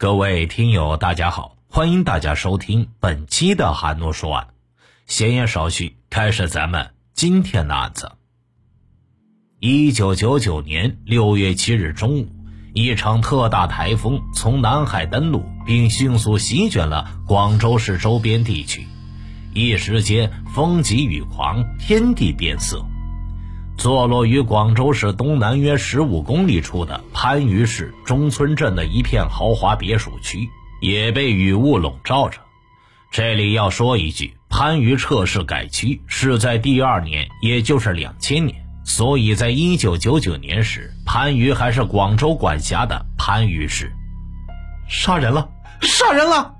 各位听友，大家好，欢迎大家收听本期的韩诺说案。闲言少叙，开始咱们今天的案子。一九九九年六月七日中午，一场特大台风从南海登陆，并迅速席卷了广州市周边地区，一时间风急雨狂，天地变色。坐落于广州市东南约十五公里处的番禺市中村镇的一片豪华别墅区，也被雨雾笼罩着。这里要说一句，番禺撤市改区是在第二年，也就是两千年，所以在一九九九年时，番禺还是广州管辖的番禺市。杀人了！杀人了！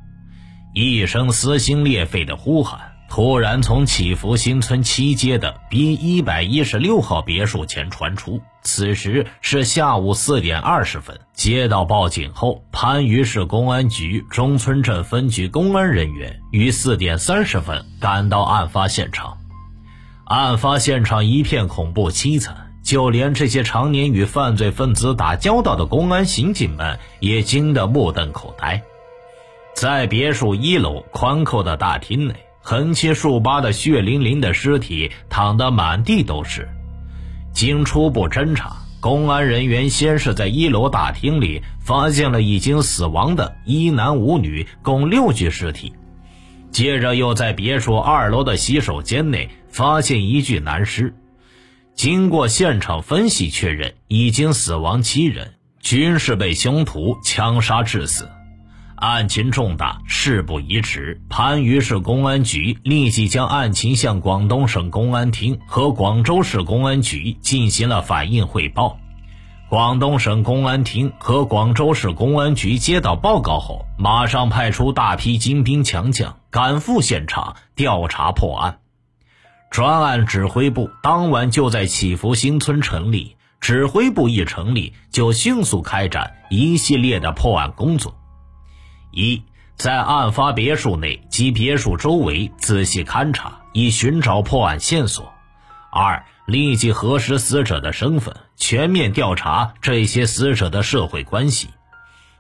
一声撕心裂肺的呼喊。突然，从祈福新村七街的 B 一百一十六号别墅前传出。此时是下午四点二十分，接到报警后，番禺市公安局中村镇分局公安人员于四点三十分赶到案发现场。案发现场一片恐怖凄惨，就连这些常年与犯罪分子打交道的公安刑警们也惊得目瞪口呆。在别墅一楼宽阔的大厅内。横七竖八的血淋淋的尸体躺得满地都是。经初步侦查，公安人员先是在一楼大厅里发现了已经死亡的一男五女共六具尸体，接着又在别墅二楼的洗手间内发现一具男尸。经过现场分析确认，已经死亡七人，均是被凶徒枪杀致死。案情重大，事不宜迟。番禺市公安局立即将案情向广东省公安厅和广州市公安局进行了反映汇报。广东省公安厅和广州市公安局接到报告后，马上派出大批精兵强将赶赴现场调查破案。专案指挥部当晚就在祈福新村成立，指挥部一成立，就迅速开展一系列的破案工作。一，在案发别墅内及别墅周围仔细勘查，以寻找破案线索；二，立即核实死者的身份，全面调查这些死者的社会关系；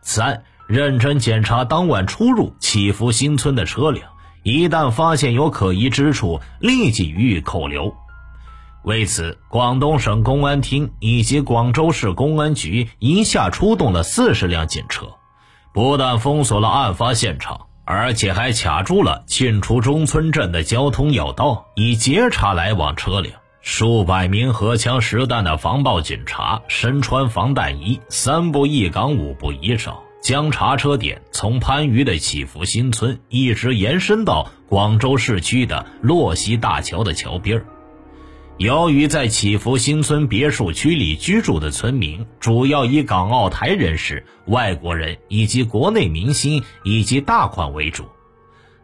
三，认真检查当晚出入祈福新村的车辆，一旦发现有可疑之处，立即予以扣留。为此，广东省公安厅以及广州市公安局一下出动了四十辆警车。不但封锁了案发现场，而且还卡住了进出中村镇的交通要道，以截查来往车辆。数百名荷枪实弹的防暴警察，身穿防弹衣，三步一岗，五步一哨，将查车点从番禺的祈福新村一直延伸到广州市区的洛溪大桥的桥边儿。由于在祈福新村别墅区里居住的村民主要以港澳台人士、外国人以及国内明星以及大款为主，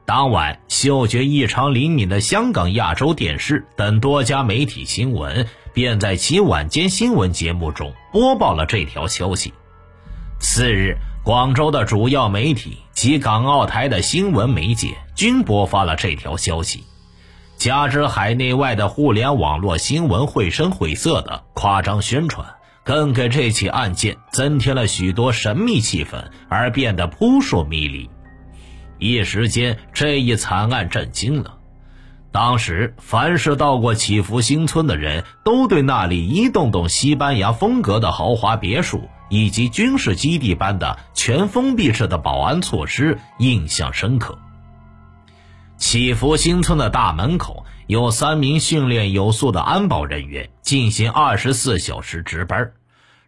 当晚嗅觉异常灵敏的香港亚洲电视等多家媒体新闻便在其晚间新闻节目中播报了这条消息。次日，广州的主要媒体及港澳台的新闻媒介均播发了这条消息。加之海内外的互联网络新闻绘声绘色的夸张宣传，更给这起案件增添了许多神秘气氛，而变得扑朔迷离。一时间，这一惨案震惊了。当时，凡是到过祈福新村的人都对那里一栋栋西班牙风格的豪华别墅以及军事基地般的全封闭式的保安措施印象深刻。祈福新村的大门口有三名训练有素的安保人员进行二十四小时值班，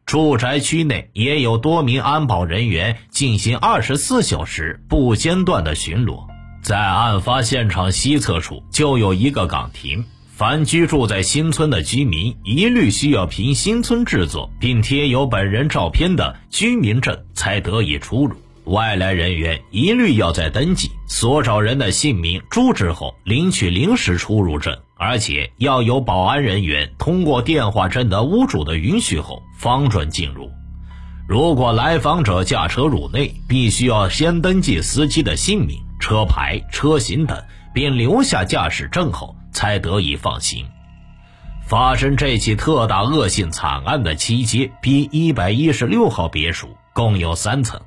住宅区内也有多名安保人员进行二十四小时不间断的巡逻。在案发现场西侧处就有一个岗亭，凡居住在新村的居民一律需要凭新村制作并贴有本人照片的居民证才得以出入。外来人员一律要在登记所找人的姓名、住址后领取临时出入证，而且要有保安人员通过电话征得屋主的允许后方准进入。如果来访者驾车入内，必须要先登记司机的姓名、车牌、车型等，并留下驾驶证后才得以放行。发生这起特大恶性惨案的七街 B 一百一十六号别墅共有三层。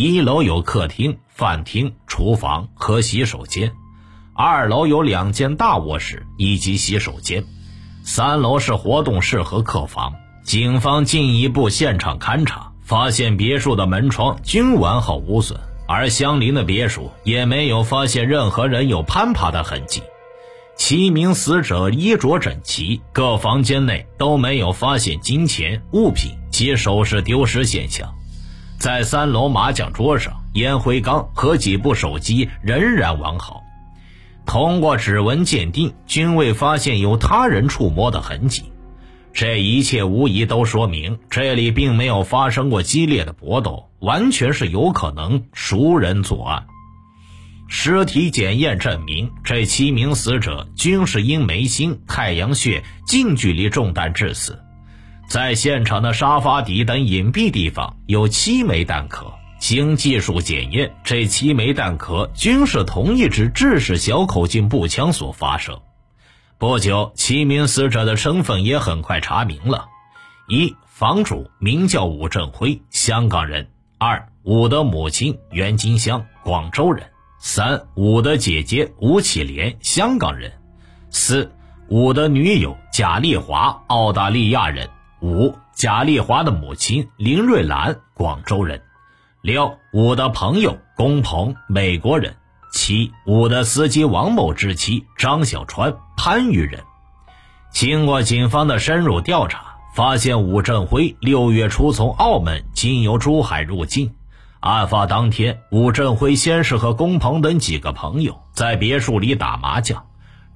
一楼有客厅、饭厅、厨房和洗手间，二楼有两间大卧室以及洗手间，三楼是活动室和客房。警方进一步现场勘查，发现别墅的门窗均完好无损，而相邻的别墅也没有发现任何人有攀爬的痕迹。七名死者衣着整齐，各房间内都没有发现金钱、物品及首饰丢失现象。在三楼麻将桌上，烟灰缸和几部手机仍然完好。通过指纹鉴定，均未发现有他人触摸的痕迹。这一切无疑都说明这里并没有发生过激烈的搏斗，完全是有可能熟人作案。尸体检验证明，这七名死者均是因眉心、太阳穴近距离中弹致死。在现场的沙发底等隐蔽地方有七枚弹壳，经技术检验，这七枚弹壳均是同一支制式小口径步枪所发射。不久，七名死者的身份也很快查明了：一，房主名叫武振辉，香港人；二，武的母亲袁金香，广州人；三，武的姐姐吴启莲，香港人；四，武的女友贾丽华，澳大利亚人。五，贾丽华的母亲林瑞兰，广州人；六，五的朋友龚鹏，美国人；七，五的司机王某之妻张小川，番禺人。经过警方的深入调查，发现武振辉六月初从澳门经由珠海入境。案发当天，武振辉先是和龚鹏等几个朋友在别墅里打麻将。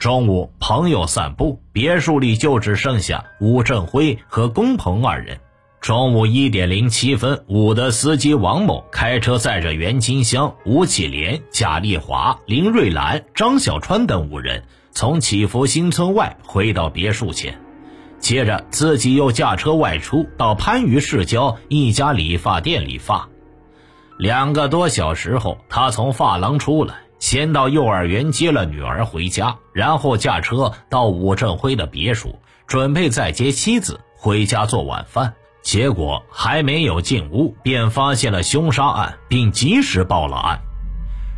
中午，朋友散步，别墅里就只剩下武振辉和龚鹏二人。中午一点零七分，武的司机王某开车载着袁金香、吴启莲、贾丽华、林瑞兰、张小川等五人从祈福新村外回到别墅前，接着自己又驾车外出到番禺市郊一家理发店理发。两个多小时后，他从发廊出来。先到幼儿园接了女儿回家，然后驾车到武振辉的别墅，准备再接妻子回家做晚饭。结果还没有进屋，便发现了凶杀案，并及时报了案。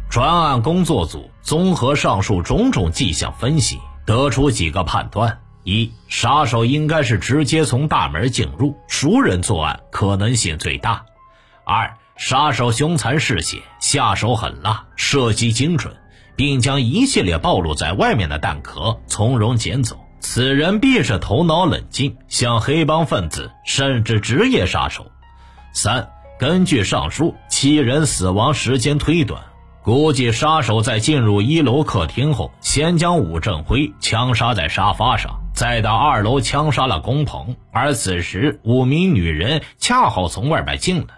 专案工作组综合上述种种迹象分析，得出几个判断：一、杀手应该是直接从大门进入，熟人作案可能性最大；二、杀手凶残嗜血，下手狠辣，射击精准，并将一系列暴露在外面的弹壳从容捡走。此人必是头脑冷静，像黑帮分子，甚至职业杀手。三，根据上述七人死亡时间推断，估计杀手在进入一楼客厅后，先将武振辉枪杀在沙发上，再到二楼枪杀了龚鹏，而此时五名女人恰好从外边进来。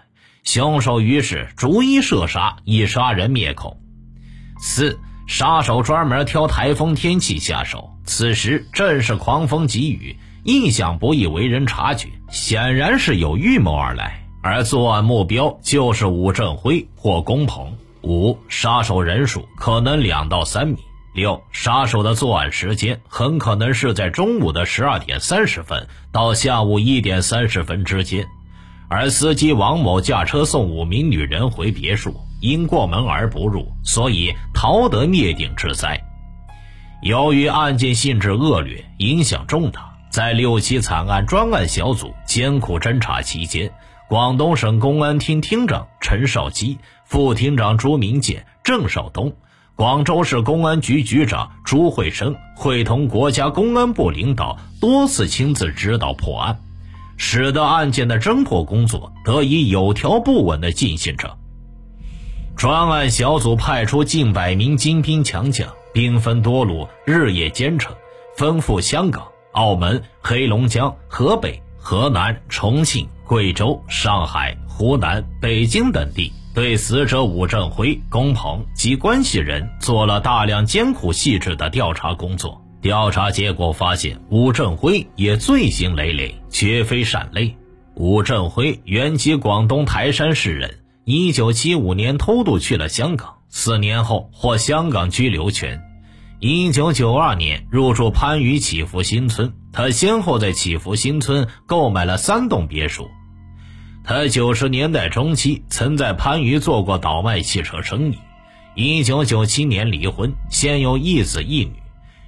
凶手于是逐一射杀，以杀人灭口。四杀手专门挑台风天气下手，此时正是狂风急雨，意想不易为人察觉，显然是有预谋而来。而作案目标就是武振辉或龚鹏。五杀手人数可能两到三米。六杀手的作案时间很可能是在中午的十二点三十分到下午一点三十分之间。而司机王某驾车送五名女人回别墅，因过门而不入，所以逃得灭顶之灾。由于案件性质恶劣，影响重大，在六七惨案专案小组艰苦侦查期间，广东省公安厅厅长陈少基、副厅长朱明建、郑少东，广州市公安局局长朱慧生会同国家公安部领导多次亲自指导破案。使得案件的侦破工作得以有条不紊地进行着。专案小组派出近百名精兵强将，兵分多路，日夜兼程，奔赴香港、澳门、黑龙江、河北、河南、重庆、贵州、上海、湖南、北京等地，对死者武振辉、龚鹏及关系人做了大量艰苦细致的调查工作。调查结果发现，武振辉也罪行累累，绝非善类。武振辉原籍广东台山市人，一九七五年偷渡去了香港，四年后获香港居留权。一九九二年入住番禺祈福新村，他先后在祈福新村购买了三栋别墅。他九十年代中期曾在番禺做过倒卖汽车生意。一九九七年离婚，现有一子一女。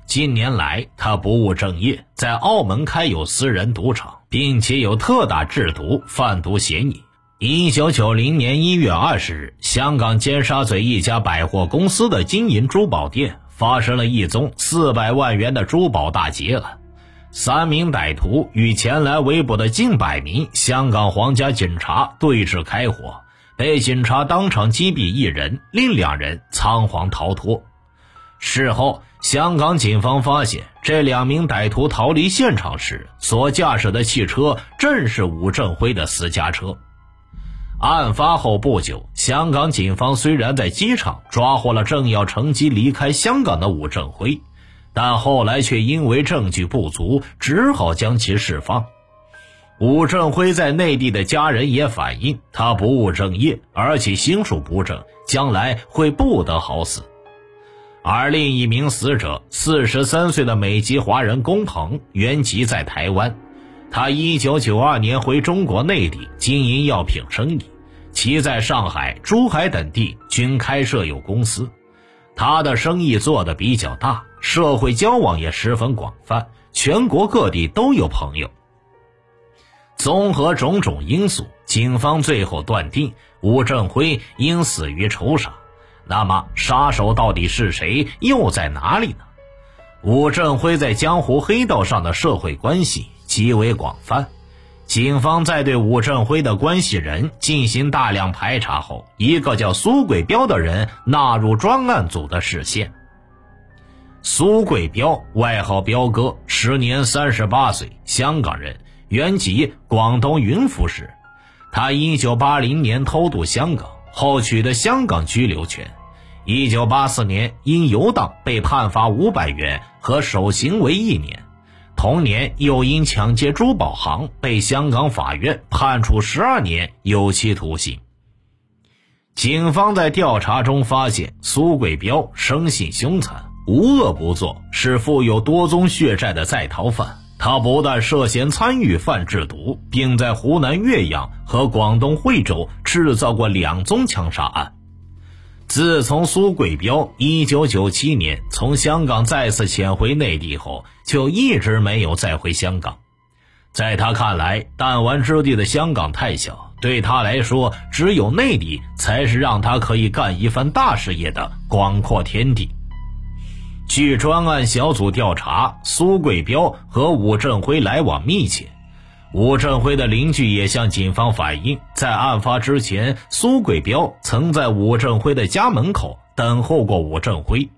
近年来，他不务正业，在澳门开有私人赌场，并且有特大制毒贩毒嫌疑。一九九零年一月二十日，香港尖沙咀一家百货公司的金银珠宝店发生了一宗四百万元的珠宝大劫案。三名歹徒与前来围捕的近百名香港皇家警察对峙开火，被警察当场击毙一人，另两人仓皇逃脱。事后，香港警方发现这两名歹徒逃离现场时所驾驶的汽车正是武振辉的私家车。案发后不久，香港警方虽然在机场抓获了正要乘机离开香港的武振辉，但后来却因为证据不足，只好将其释放。武振辉在内地的家人也反映，他不务正业，而且心术不正，将来会不得好死。而另一名死者，四十三岁的美籍华人龚鹏，原籍在台湾。他一九九二年回中国内地经营药品生意，其在上海、珠海等地均开设有公司。他的生意做得比较大，社会交往也十分广泛，全国各地都有朋友。综合种种因素，警方最后断定吴振辉应死于仇杀。那么，杀手到底是谁？又在哪里呢？吴振辉在江湖黑道上的社会关系。极为广泛，警方在对武振辉的关系人进行大量排查后，一个叫苏贵彪的人纳入专案组的视线。苏贵彪，外号彪哥，时年三十八岁，香港人，原籍广东云浮市。他一九八零年偷渡香港后取得香港居留权，一九八四年因游荡被判罚五百元和守刑为一年。同年，又因抢劫珠宝行被香港法院判处十二年有期徒刑。警方在调查中发现，苏贵彪生性凶残，无恶不作，是负有多宗血债的在逃犯。他不但涉嫌参与贩制毒，并在湖南岳阳和广东惠州制造过两宗枪杀案。自从苏贵彪1997年从香港再次潜回内地后，就一直没有再回香港。在他看来，弹丸之地的香港太小，对他来说，只有内地才是让他可以干一番大事业的广阔天地。据专案小组调查，苏贵彪和武振辉来往密切。吴振辉的邻居也向警方反映，在案发之前，苏贵彪曾在吴振辉的家门口等候过吴振辉。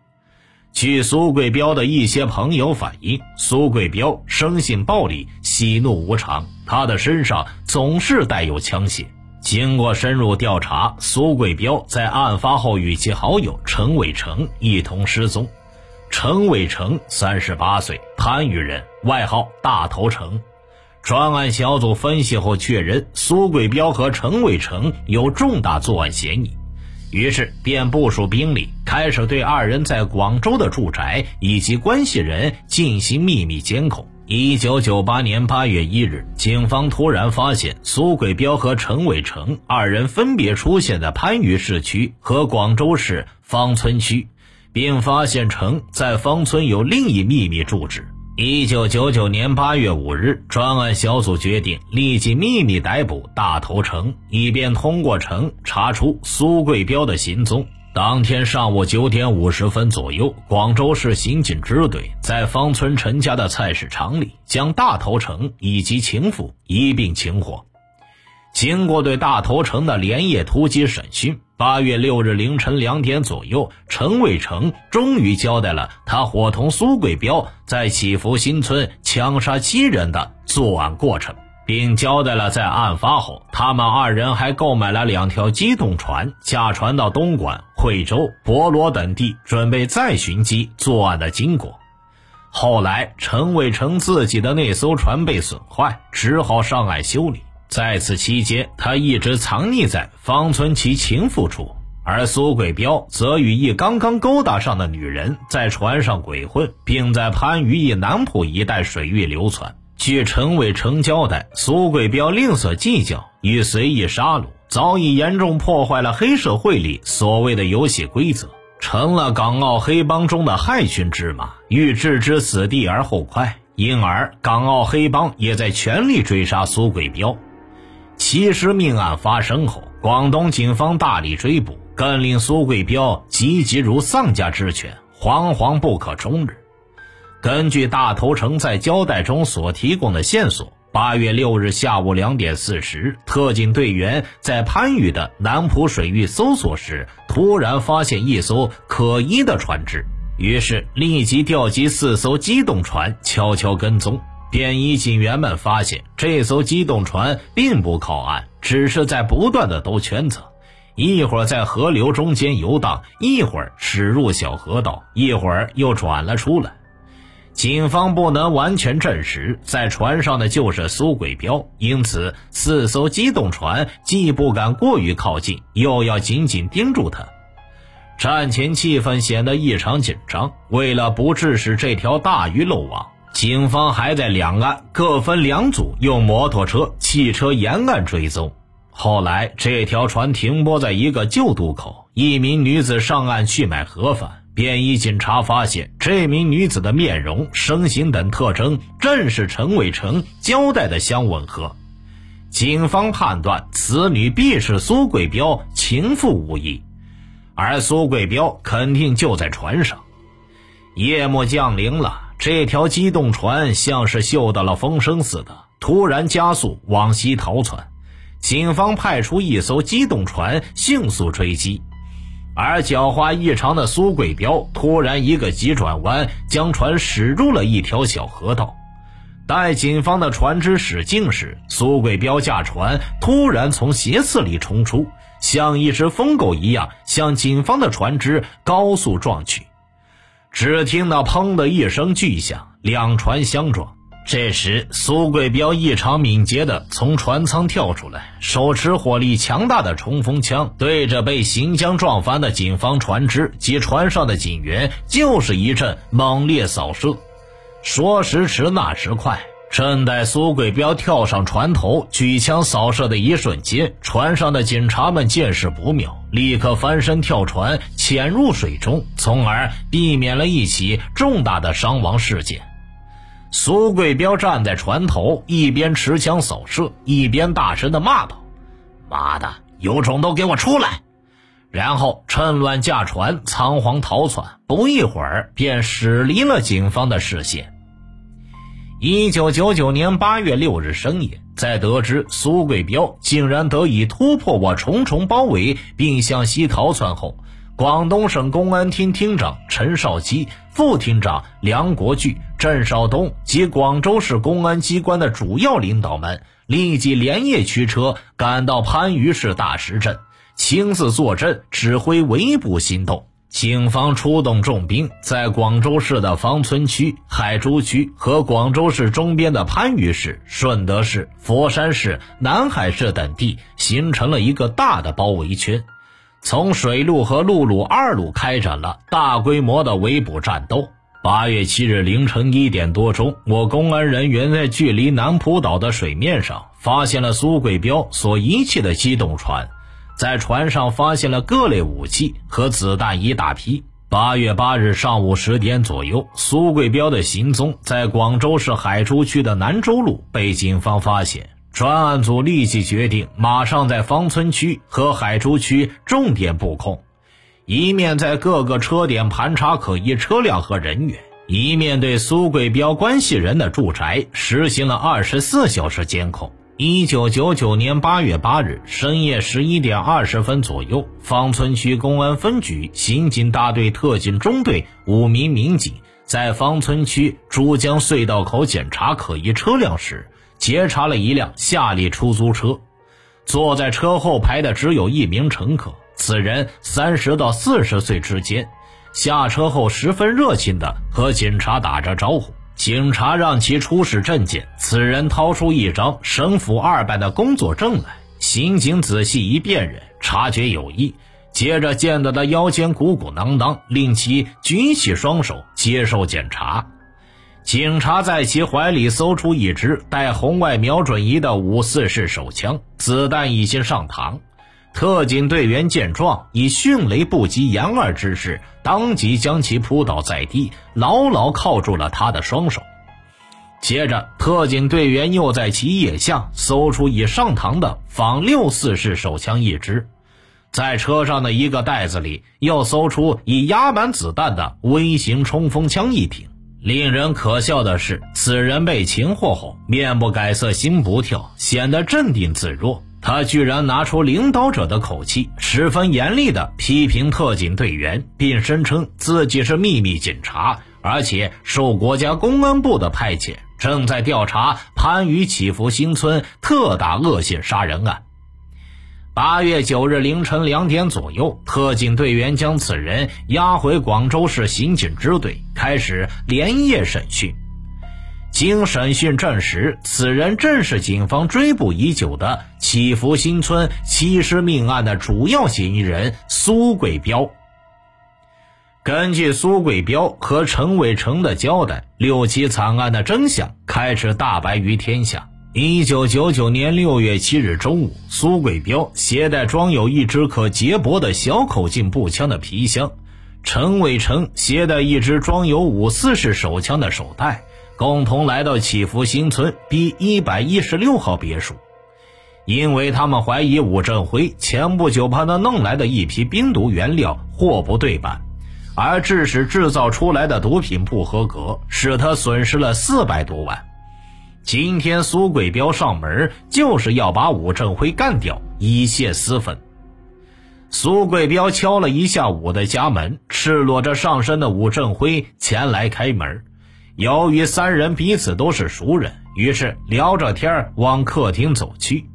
据苏贵彪的一些朋友反映，苏贵彪生性暴力，喜怒无常，他的身上总是带有枪械。经过深入调查，苏贵彪在案发后与其好友陈伟成一同失踪。陈伟成三十八岁，番禺人，外号大头成。专案小组分析后确认，苏贵彪和陈伟成有重大作案嫌疑，于是便部署兵力，开始对二人在广州的住宅以及关系人进行秘密监控。一九九八年八月一日，警方突然发现苏贵彪和陈伟成二人分别出现在番禺市区和广州市芳村区，并发现陈在芳村有另一秘密住址。一九九九年八月五日，专案小组决定立即秘密逮捕大头城，以便通过城查出苏贵彪的行踪。当天上午九点五十分左右，广州市刑警支队在芳村陈家的菜市场里，将大头城以及情妇一并擒获。经过对大头城的连夜突击审讯，八月六日凌晨两点左右，陈伟成终于交代了他伙同苏贵彪在祈福新村枪杀七人的作案过程，并交代了在案发后，他们二人还购买了两条机动船，驾船到东莞、惠州、博罗等地，准备再寻机作案的经过。后来，陈伟成自己的那艘船被损坏，只好上岸修理。在此期间，他一直藏匿在方村其情妇处，而苏贵彪则与一刚刚勾搭上的女人在船上鬼混，并在番禺一南浦一带水域流窜。据陈伟成交代，苏贵彪吝啬计较与随意杀戮，早已严重破坏了黑社会里所谓的游戏规则，成了港澳黑帮中的害群之马，欲置之死地而后快。因而，港澳黑帮也在全力追杀苏贵彪。其实，命案发生后，广东警方大力追捕，更令苏贵彪急急如丧家之犬，惶惶不可终日。根据大头城在交代中所提供的线索，八月六日下午两点四十，特警队员在番禺的南浦水域搜索时，突然发现一艘可疑的船只，于是立即调集四艘机动船，悄悄跟踪。便衣警员们发现，这艘机动船并不靠岸，只是在不断的兜圈子，一会儿在河流中间游荡，一会儿驶入小河道，一会儿又转了出来。警方不能完全证实在船上的就是苏贵彪，因此四艘机动船既不敢过于靠近，又要紧紧盯住他。战前气氛显得异常紧张，为了不致使这条大鱼漏网。警方还在两岸各分两组，用摩托车、汽车沿岸追踪。后来，这条船停泊在一个旧渡口，一名女子上岸去买盒饭。便衣警察发现，这名女子的面容、身形等特征正是陈伟成交代的相吻合。警方判断，此女必是苏贵彪情妇无疑，而苏贵彪肯定就在船上。夜幕降临了。这条机动船像是嗅到了风声似的，突然加速往西逃窜。警方派出一艘机动船迅速追击，而狡猾异常的苏贵彪突然一个急转弯，将船驶入了一条小河道。待警方的船只驶近时，苏贵彪驾船突然从斜刺里冲出，像一只疯狗一样向警方的船只高速撞去。只听到“砰”的一声巨响，两船相撞。这时，苏贵彪异常敏捷地从船舱跳出来，手持火力强大的冲锋枪，对着被行将撞翻的警方船只及船上的警员就是一阵猛烈扫射。说时迟，那时快。正待苏贵彪跳上船头举枪扫射的一瞬间，船上的警察们见势不妙，立刻翻身跳船潜入水中，从而避免了一起重大的伤亡事件。苏贵彪站在船头，一边持枪扫射，一边大声的骂道：“妈的，有种都给我出来！”然后趁乱驾船仓皇逃窜，不一会儿便驶离了警方的视线。一九九九年八月六日深夜，在得知苏贵彪竟然得以突破我重重包围并向西逃窜后，广东省公安厅厅长陈少基、副厅长梁国巨、郑少东及广州市公安机关的主要领导们立即连夜驱车赶到番禺市大石镇，亲自坐镇指挥围捕行动。警方出动重兵，在广州市的芳村区、海珠区和广州市中边的番禺市、顺德市、佛山市、南海市等地形成了一个大的包围圈，从水路和陆路二路开展了大规模的围捕战斗。八月七日凌晨一点多钟，我公安人员在距离南浦岛的水面上发现了苏贵彪所遗弃的机动船。在船上发现了各类武器和子弹一大批。八月八日上午十点左右，苏贵彪的行踪在广州市海珠区的南洲路被警方发现。专案组立即决定，马上在芳村区和海珠区重点布控，一面在各个车点盘查可疑车辆和人员，一面对苏贵彪关系人的住宅实行了二十四小时监控。一九九九年八月八日深夜十一点二十分左右，芳村区公安分局刑警大队特警中队五名民警在芳村区珠江隧道口检查可疑车辆时，截查了一辆夏利出租车。坐在车后排的只有一名乘客，此人三十到四十岁之间，下车后十分热情地和警察打着招呼。警察让其出示证件，此人掏出一张省府二办的工作证来。刑警仔细一辨认，察觉有异，接着见到他腰间鼓鼓囊囊，令其举起双手接受检查。警察在其怀里搜出一支带红外瞄准仪的五四式手枪，子弹已经上膛。特警队员见状，以迅雷不及掩耳之势，当即将其扑倒在地，牢牢铐住了他的双手。接着，特警队员又在其腋下搜出已上膛的仿六四式手枪一支，在车上的一个袋子里又搜出已压满子弹的微型冲锋枪一挺。令人可笑的是，此人被擒获后，面不改色心不跳，显得镇定自若。他居然拿出领导者的口气，十分严厉地批评特警队员，并声称自己是秘密警察，而且受国家公安部的派遣，正在调查番禺祈福新村特大恶性杀人案。八月九日凌晨两点左右，特警队员将此人押回广州市刑警支队，开始连夜审讯。经审讯证实，此人正是警方追捕已久的祈福新村七尸命案的主要嫌疑人苏贵彪。根据苏贵彪和陈伟成的交代，六起惨案的真相开始大白于天下。一九九九年六月七日中午，苏贵彪携带装有一支可接驳的小口径步枪的皮箱，陈伟成携带一支装有五四式手枪的手袋，共同来到祈福新村 B 一百一十六号别墅。因为他们怀疑武振辉前不久帮他弄来的一批冰毒原料货不对版，而致使制造出来的毒品不合格，使他损失了四百多万。今天苏贵彪上门就是要把武振辉干掉，以泄私愤。苏贵彪敲了一下武的家门，赤裸着上身的武振辉前来开门。由于三人彼此都是熟人，于是聊着天往客厅走去。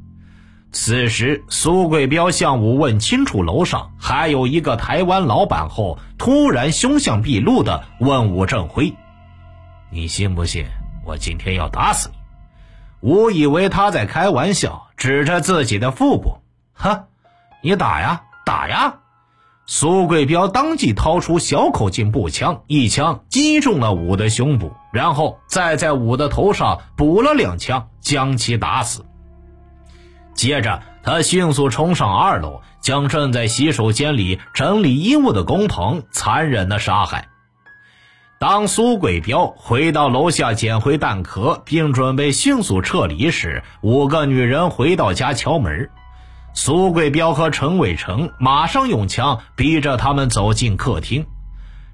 此时，苏贵彪向武问清楚楼上还有一个台湾老板后，突然凶相毕露的问武振辉：“你信不信我今天要打死你？”我以为他在开玩笑，指着自己的腹部，哈，你打呀，打呀！苏贵彪当即掏出小口径步枪，一枪击中了武的胸部，然后再在武的头上补了两枪，将其打死。接着，他迅速冲上二楼，将正在洗手间里整理衣物的工棚残忍的杀害。当苏贵彪回到楼下捡回弹壳，并准备迅速撤离时，五个女人回到家敲门。苏贵彪和陈伟成马上用枪逼着他们走进客厅。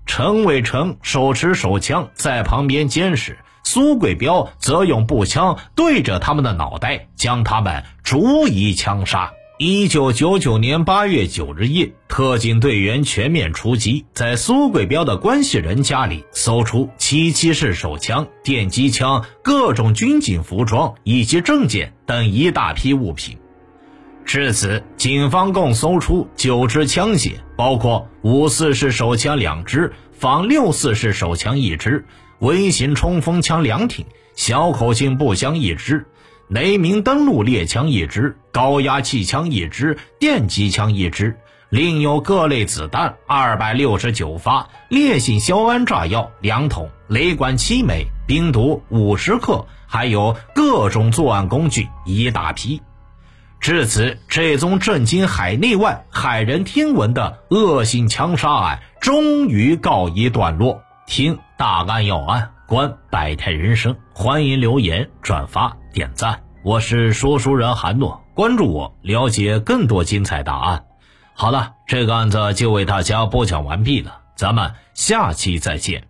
陈伟成手持手枪在旁边监视，苏贵彪则用步枪对着他们的脑袋，将他们逐一枪杀。一九九九年八月九日夜，特警队员全面出击，在苏贵彪的关系人家里搜出七七式手枪、电击枪、各种军警服装以及证件等一大批物品。至此，警方共搜出九支枪械，包括五四式手枪两支、仿六四式手枪一支、微型冲锋枪两挺、小口径步枪一支。雷鸣登陆猎枪一支，高压气枪一支，电击枪一支，另有各类子弹二百六十九发，烈性硝铵炸药两桶，雷管七枚，冰毒五十克，还有各种作案工具一大批。至此，这宗震惊海内外、骇人听闻的恶性枪杀案终于告一段落。听大案要案，观百态人生，欢迎留言转发。点赞，我是说书人韩诺，关注我，了解更多精彩答案。好了，这个案子就为大家播讲完毕了，咱们下期再见。